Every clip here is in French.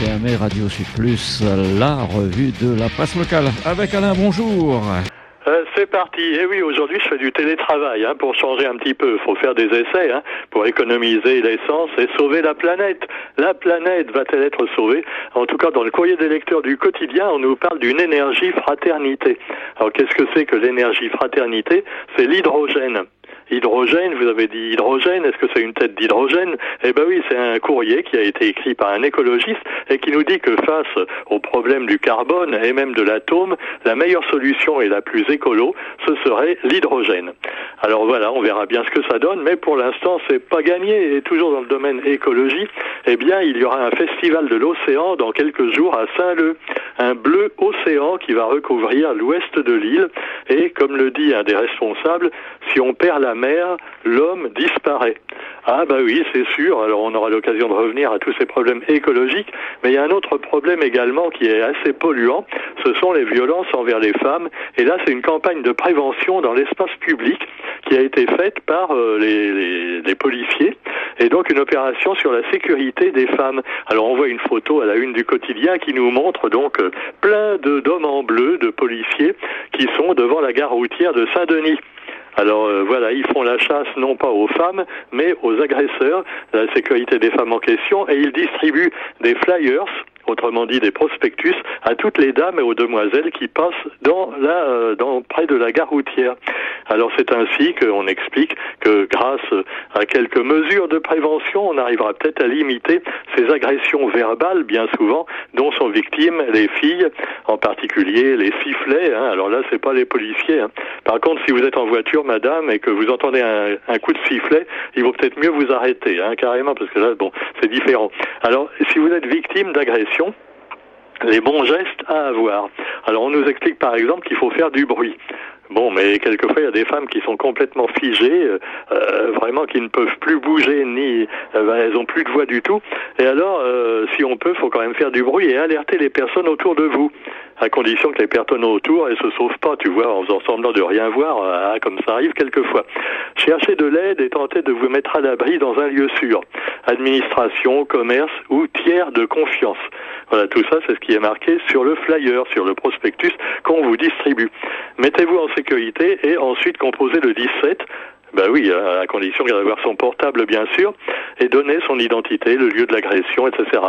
21 mai, Radio Sud Plus, la revue de la presse locale. Avec Alain, bonjour. Euh, c'est parti. Et eh oui, aujourd'hui, je fais du télétravail hein, pour changer un petit peu. Il faut faire des essais hein, pour économiser l'essence et sauver la planète. La planète va-t-elle être sauvée? En tout cas, dans le courrier des lecteurs du quotidien, on nous parle d'une énergie fraternité. Alors, qu'est-ce que c'est que l'énergie fraternité? C'est l'hydrogène. Hydrogène, vous avez dit hydrogène, est-ce que c'est une tête d'hydrogène? Eh ben oui, c'est un courrier qui a été écrit par un écologiste et qui nous dit que face au problème du carbone et même de l'atome, la meilleure solution et la plus écolo, ce serait l'hydrogène. Alors voilà, on verra bien ce que ça donne, mais pour l'instant, c'est pas gagné. Et toujours dans le domaine écologie, eh bien, il y aura un festival de l'océan dans quelques jours à Saint-Leu, un bleu océan qui va recouvrir l'ouest de l'île. Et comme le dit un des responsables, si on perd la l'homme disparaît. Ah bah oui, c'est sûr. Alors on aura l'occasion de revenir à tous ces problèmes écologiques, mais il y a un autre problème également qui est assez polluant, ce sont les violences envers les femmes. Et là, c'est une campagne de prévention dans l'espace public qui a été faite par euh, les, les, policiers et donc une opération sur la sécurité des femmes. Alors on voit une photo à la une du quotidien qui nous montre donc euh, plein d'hommes en bleu, de policiers qui sont devant la gare routière de Saint-Denis. Alors euh, voilà, ils font la chasse non pas aux femmes, mais aux agresseurs, la sécurité des femmes en question, et ils distribuent des flyers autrement dit des prospectus, à toutes les dames et aux demoiselles qui passent dans la, euh, dans, près de la gare routière. Alors c'est ainsi qu'on explique que grâce à quelques mesures de prévention, on arrivera peut-être à limiter ces agressions verbales, bien souvent, dont sont victimes les filles, en particulier les sifflets. Hein. Alors là, c'est pas les policiers. Hein. Par contre, si vous êtes en voiture, madame, et que vous entendez un, coup de sifflet, il vaut peut-être mieux vous arrêter, hein, carrément, parce que là, bon, c'est différent. Alors, si vous êtes victime d'agression, les bons gestes à avoir. Alors on nous explique par exemple qu'il faut faire du bruit. Bon, mais quelquefois il y a des femmes qui sont complètement figées, euh, euh vraiment qui ne peuvent plus bouger ni euh, ben, elles ont plus de voix du tout. Et alors, si on peut, faut quand même faire du bruit et alerter les personnes autour de vous à condition que les personnes autour elles se sauvent pas, tu vois, en faisant semblant de rien voir, euh, comme ça arrive quelquefois. Cherchez de l'aide et tentez de vous mettre à l'abri dans un lieu sûr. Administration, commerce ou tiers de confiance. Voilà, tout ça, c'est ce qui est marqué sur le flyer, sur le prospectus qu'on vous distribue. Mettez-vous en sécurité et ensuite composez le 17 ben oui, à condition d'avoir son portable, bien sûr, et donner son identité, le lieu de l'agression, etc.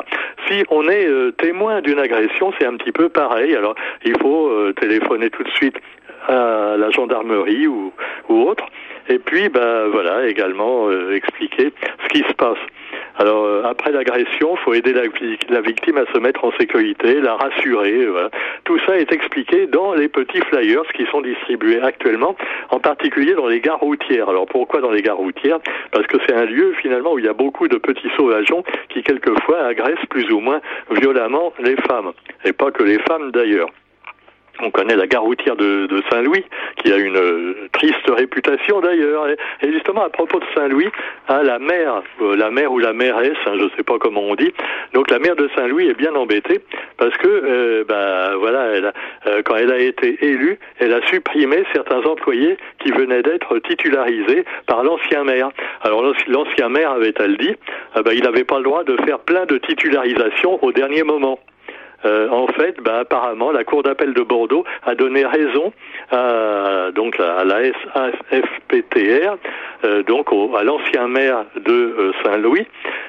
Si on est euh, témoin d'une agression, c'est un petit peu pareil. Alors, il faut euh, téléphoner tout de suite à la gendarmerie ou, ou autre, et puis, ben voilà, également euh, expliquer ce qui se passe. Alors euh, après l'agression, il faut aider la, victime à se mettre en sécurité, la rassurer. Voilà. Tout ça est expliqué dans les petits flyers qui sont distribués actuellement, en particulier dans les gares routières. Alors pourquoi dans les gares routières? Parce que c'est un lieu finalement où il y a beaucoup de petits sauvageons qui quelquefois agressent plus ou moins violemment les femmes, et pas que les femmes d'ailleurs. On connaît la gare routière de, Saint-Louis, qui a une euh, triste réputation d'ailleurs. Et, justement, à propos de Saint-Louis, hein, la mère, euh, la mère ou la mairesse, hein, je ne sais pas comment on dit, donc la mère de Saint-Louis est bien embêtée parce que, euh, bah, voilà, elle quand elle a été élue, elle a supprimé certains employés qui venaient d'être titularisés par l'ancien maire. Alors l'ancien maire avait-elle dit, bah, il n'avait pas le droit de faire plein de titularisations au dernier moment. Euh, en fait, bah, apparemment, la Cour d'appel de Bordeaux a donné raison à, donc à la SAFPTR, euh, donc à l'ancien maire de euh, Saint-Louis.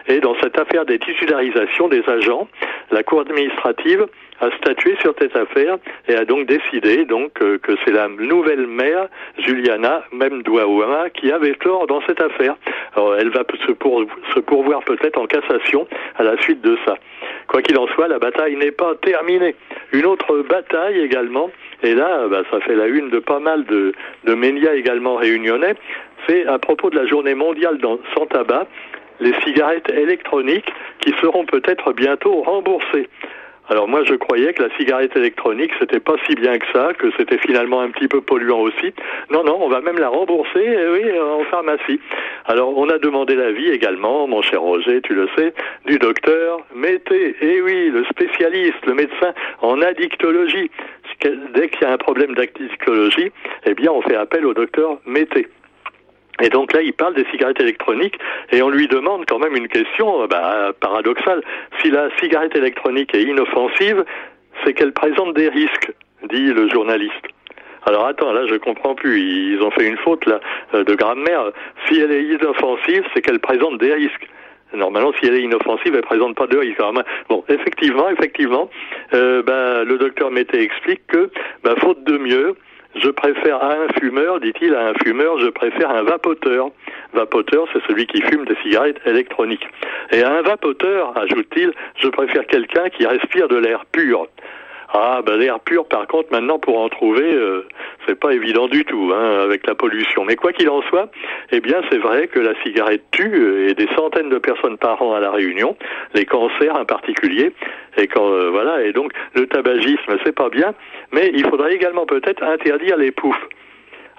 Et dans cette affaire des titularisations des agents, la Cour administrative a statué sur cette affaire et a donc décidé donc que c'est la nouvelle maire Juliana Memdouaouama qui avait tort dans cette affaire. Elle va se, se pourvoir peut-être en cassation à la suite de ça. Quoi qu'il en soit, la bataille n'est pas terminée. Une autre bataille également, et là, bah, ça fait la une de pas mal de, de médias également réunionnais, c'est à propos de la journée mondiale dans, sans tabac, les cigarettes électroniques qui seront peut-être bientôt remboursées. Alors moi je croyais que la cigarette électronique c'était pas si bien que ça, que c'était finalement un petit peu polluant aussi. Non non, on va même la rembourser, eh oui, en pharmacie. Alors on a demandé l'avis également, mon cher Roger, tu le sais, du docteur Mété. Eh oui, le spécialiste, le médecin en addictologie. Dès qu'il y a un problème d'addictologie, eh bien on fait appel au docteur Mété. Et donc là, il parle des cigarettes électroniques et on lui demande quand même une question bah, paradoxale. Si la cigarette électronique est inoffensive, c'est qu'elle présente des risques, dit le journaliste. Alors attends, là je comprends plus. Ils ont fait une faute là euh, de grammaire. Si elle est inoffensive, c'est qu'elle présente des risques. Normalement, si elle est inoffensive, elle présente pas de risque. bon, effectivement, effectivement, euh, bah, le docteur Mété explique que, bah, faute de mieux, je préfère à un fumeur, dit-il, à un fumeur, je préfère un vapoteur. Vapoteur, c'est celui qui fume des cigarettes électroniques. Et à un vapoteur, ajoute-t-il, je préfère quelqu'un qui respire de l'air pur. Ah, ben l'air pur, par contre, maintenant pour en trouver, euh, c'est pas évident du tout, hein, avec la pollution. Mais quoi qu'il en soit, eh bien, c'est vrai que la cigarette tue euh, et des centaines de personnes par an à la Réunion, les cancers en particulier. Et quand euh, voilà, et donc le tabagisme, c'est pas bien, mais il faudrait également peut-être interdire les poufs.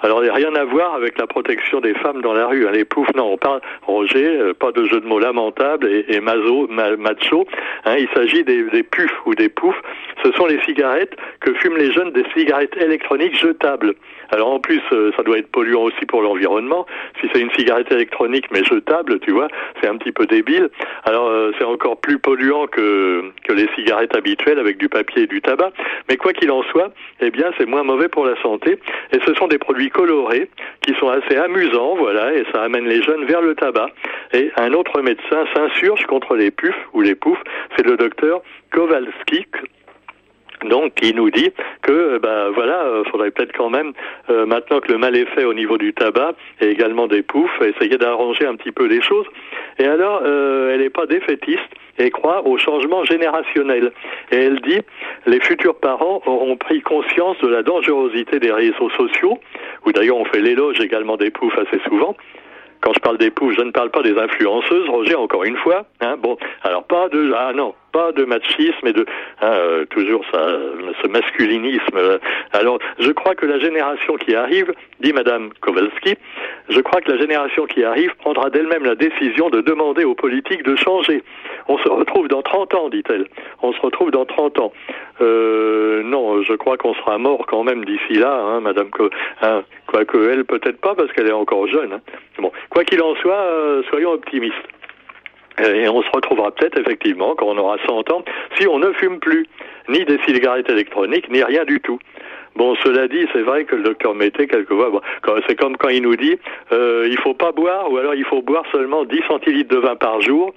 Alors, il n'y a rien à voir avec la protection des femmes dans la rue. Hein. Les poufs, non, on parle, Roger, euh, pas de jeu de mots lamentable et, et mazo, macho. Hein, il s'agit des, des pufs ou des poufs. Ce sont les cigarettes que fument les jeunes, des cigarettes électroniques jetables. Alors en plus, euh, ça doit être polluant aussi pour l'environnement. Si c'est une cigarette électronique mais jetable, tu vois, c'est un petit peu débile. Alors euh, c'est encore plus polluant que, que les cigarettes habituelles avec du papier et du tabac. Mais quoi qu'il en soit, eh bien c'est moins mauvais pour la santé. Et ce sont des produits colorés qui sont assez amusants, voilà, et ça amène les jeunes vers le tabac. Et un autre médecin s'insurge contre les pufs ou les poufs, c'est le docteur Kowalski donc, il nous dit que, ben voilà, euh, faudrait peut-être quand même, euh, maintenant que le mal est fait au niveau du tabac et également des poufs, essayer d'arranger un petit peu les choses. Et alors, elle n'est pas défaitiste et croit au changement générationnel. Et elle dit, les futurs parents auront pris conscience de la dangerosité des réseaux sociaux, où d'ailleurs on fait l'éloge également des poufs assez souvent, quand je parle des poufs, je ne parle pas des influenceuses, Roger, encore une fois. Hein, bon, alors pas de ah non, pas de machisme et de hein, euh, toujours ce masculinisme. Alors, je crois que la génération qui arrive, dit Madame Kowalski, je crois que la génération qui arrive prendra d'elle-même la décision de demander aux politiques de changer. On se retrouve dans 30 ans, dit-elle. On se retrouve dans 30 ans. Euh, non, je crois qu'on sera mort quand même d'ici là, hein, Madame. Hein, quoique elle, peut-être pas, parce qu'elle est encore jeune. Hein. Bon, quoi qu'il en soit, euh, soyons optimistes. Et on se retrouvera peut-être effectivement quand on aura 100 ans, si on ne fume plus ni des cigarettes électroniques, ni rien du tout. Bon, cela dit, c'est vrai que le docteur Mété, quelquefois, c'est comme quand il nous dit, euh, il faut pas boire, ou alors il faut boire seulement 10 centilitres de vin par jour,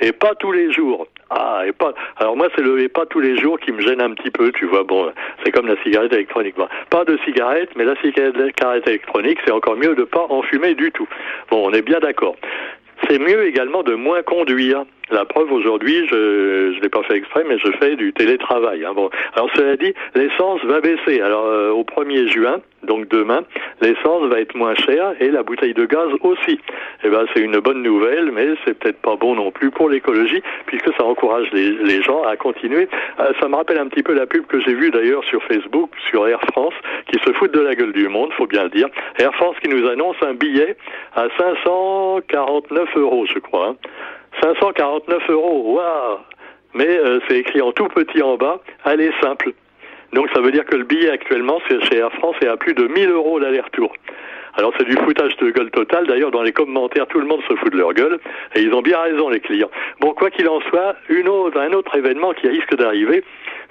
et pas tous les jours. Ah, et pas. Alors moi, c'est le et pas tous les jours qui me gêne un petit peu, tu vois. Bon, c'est comme la cigarette électronique. pas de cigarette, mais la cigarette électronique, c'est encore mieux de pas en fumer du tout. Bon, on est bien d'accord. C'est mieux également de moins conduire. La preuve aujourd'hui, je ne l'ai pas fait exprès, mais je fais du télétravail. Hein. Bon. Alors cela dit, l'essence va baisser. Alors euh, au 1er juin, donc demain, l'essence va être moins chère et la bouteille de gaz aussi. Eh ben c'est une bonne nouvelle, mais c'est peut-être pas bon non plus pour l'écologie, puisque ça encourage les, gens à continuer. Euh, ça me rappelle un petit peu la pub que j'ai vue d'ailleurs sur Facebook, sur Air France, qui se foutent de la gueule du monde, faut bien le dire. Air France qui nous annonce un billet à 549 euros, je crois. Hein. 549 euros, waouh Mais euh, c'est écrit en tout petit en bas, allez simple. Donc ça veut dire que le billet actuellement chez Air France est à plus de 1000 euros l'aller-retour. Alors c'est du foutage de gueule total. D'ailleurs, dans les commentaires, tout le monde se fout de leur gueule. Et ils ont bien raison, les clients. Bon, quoi qu'il en soit, une autre, un autre événement qui risque d'arriver,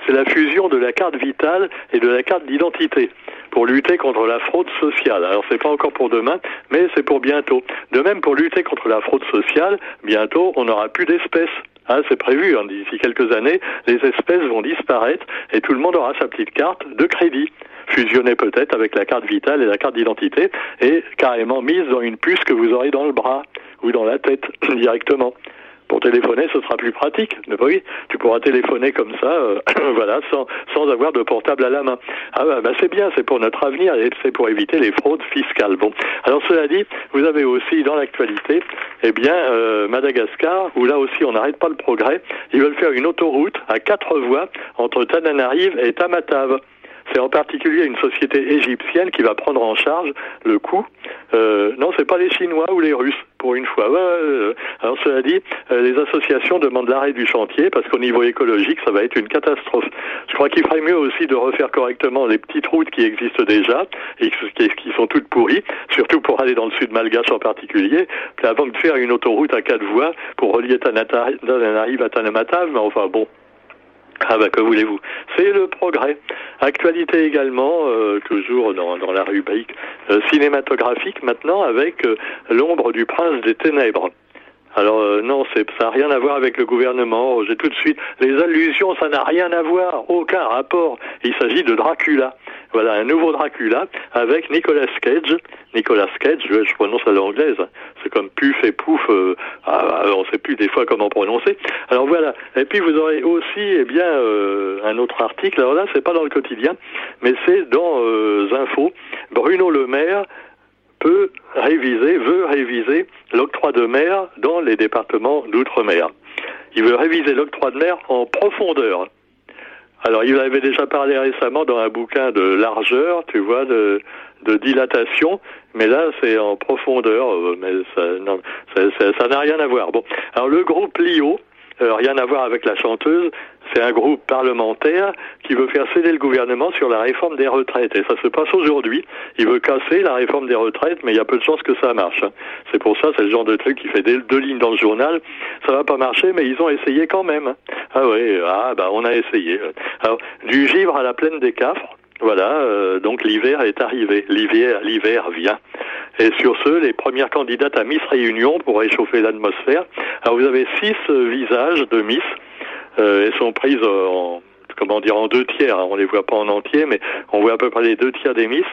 c'est la fusion de la carte vitale et de la carte d'identité pour lutter contre la fraude sociale. Alors c'est pas encore pour demain, mais c'est pour bientôt. De même pour lutter contre la fraude sociale, bientôt on n'aura plus d'espèces. Hein, c'est prévu, hein, d'ici quelques années, les espèces vont disparaître et tout le monde aura sa petite carte de crédit fusionnée peut-être avec la carte vitale et la carte d'identité et carrément mise dans une puce que vous aurez dans le bras ou dans la tête directement. Pour téléphoner, ce sera plus pratique. Oui, tu pourras téléphoner comme ça, euh, voilà, sans, sans avoir de portable à la main. Ah bah, bah, c'est bien, c'est pour notre avenir et c'est pour éviter les fraudes fiscales. Bon, alors cela dit, vous avez aussi dans l'actualité, eh bien, euh, Madagascar, où là aussi on n'arrête pas le progrès. Ils veulent faire une autoroute à quatre voies entre Tananarive et Tamatave. C'est en particulier une société égyptienne qui va prendre en charge le coût. Euh, non, c'est pas les Chinois ou les Russes pour une fois. alors cela dit, euh, les associations demandent l'arrêt du chantier parce qu'au niveau écologique, ça va être une catastrophe. Je crois qu'il ferait mieux aussi de refaire correctement les petites routes qui existent déjà et qui sont toutes pourries, surtout pour aller dans le sud malgache en particulier, avant de faire une autoroute à quatre voies pour relier Tananarive à Tanamatav. Mais enfin bon, ah bah que voulez-vous? C'est le progrès. Actualité également, euh, toujours dans, dans, la rubrique euh, cinématographique maintenant, avec euh, l'ombre du prince des ténèbres. Alors non, c'est ça n'a rien à voir avec le gouvernement. J'ai tout de suite les allusions, ça n'a rien à voir, aucun rapport. Il s'agit de Dracula. Voilà, un nouveau Dracula avec Nicolas Cage. Nicolas Cage, je, prononce à l'anglaise. C'est comme puf et pouf. Euh, ah, ah, on ne sait plus des fois comment prononcer. Alors voilà. Et puis vous aurez aussi, eh bien, euh, un autre article. Alors là, c'est pas dans le quotidien, mais c'est dans euh, Info. Bruno Le Maire peut réviser, veut réviser l'octroi de mer dans les départements d'outre-mer. Il veut réviser l'octroi de mer en profondeur. Alors, il avait déjà parlé récemment dans un bouquin de largeur, tu vois, de, dilatation, mais là, c'est en profondeur, euh, mais ça n'a rien à voir. Bon, alors le groupe Lio, euh, rien à voir avec la chanteuse, c'est un groupe parlementaire qui veut faire céder le gouvernement sur la réforme des retraites. Et ça se passe aujourd'hui. Il veut casser la réforme des retraites, mais il y a peu de chances que ça marche. C'est pour ça, c'est le genre de truc qui fait deux, lignes dans le journal. Ça va pas marcher, mais ils ont essayé quand même. Ah oui, ah bah on a essayé. Alors, du givre à la plaine des Cafres, voilà, euh, donc l'hiver est arrivé. L'hiver, l'hiver vient. Et sur ce, les premières candidates à Miss Réunion pour réchauffer l'atmosphère. Alors vous avez six euh, visages de Miss euh, elles sont prises en comment dire en deux tiers. Hein. On les voit pas en entier, mais on voit à peu près les deux tiers des miss.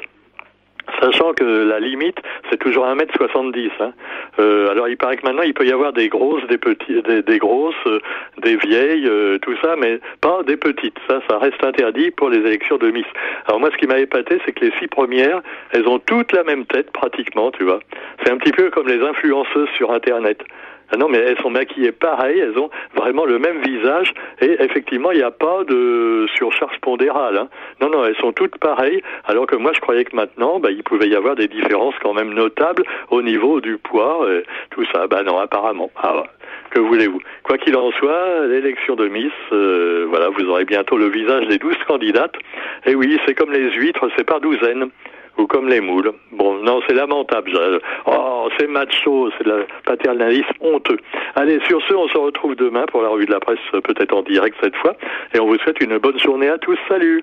Sachant que la limite, c'est toujours 1m70. Hein. Euh, alors il paraît que maintenant, il peut y avoir des grosses, des petites, des, grosses, euh, des vieilles, euh, tout ça, mais pas des petites. Ça, ça reste interdit pour les élections de Miss. Alors moi, ce qui m'a épaté, c'est que les six premières, elles ont toutes la même tête, pratiquement, tu vois. C'est un petit peu comme les influenceuses sur Internet. Ah non, mais elles sont maquillées pareil, elles ont vraiment le même visage et effectivement, il n'y a pas de surcharge pondérale. Hein. Non, non, elles sont toutes pareilles, alors que moi, je croyais que maintenant, bah, il pouvait y avoir des différences quand même notables au niveau du poids, et tout ça. Ben non, apparemment. Ah, que voulez-vous? Quoi qu'il en soit, l'élection de Miss, euh, voilà, vous aurez bientôt le visage des douze candidates. Et oui, c'est comme les huîtres, c'est par douzaine ou comme les moules. Bon, non, c'est lamentable. Oh, c'est macho, c'est le paternalisme honteux. Allez, sur ce, on se retrouve demain pour la revue de la presse, peut-être en direct cette fois, et on vous souhaite une bonne journée à tous. Salut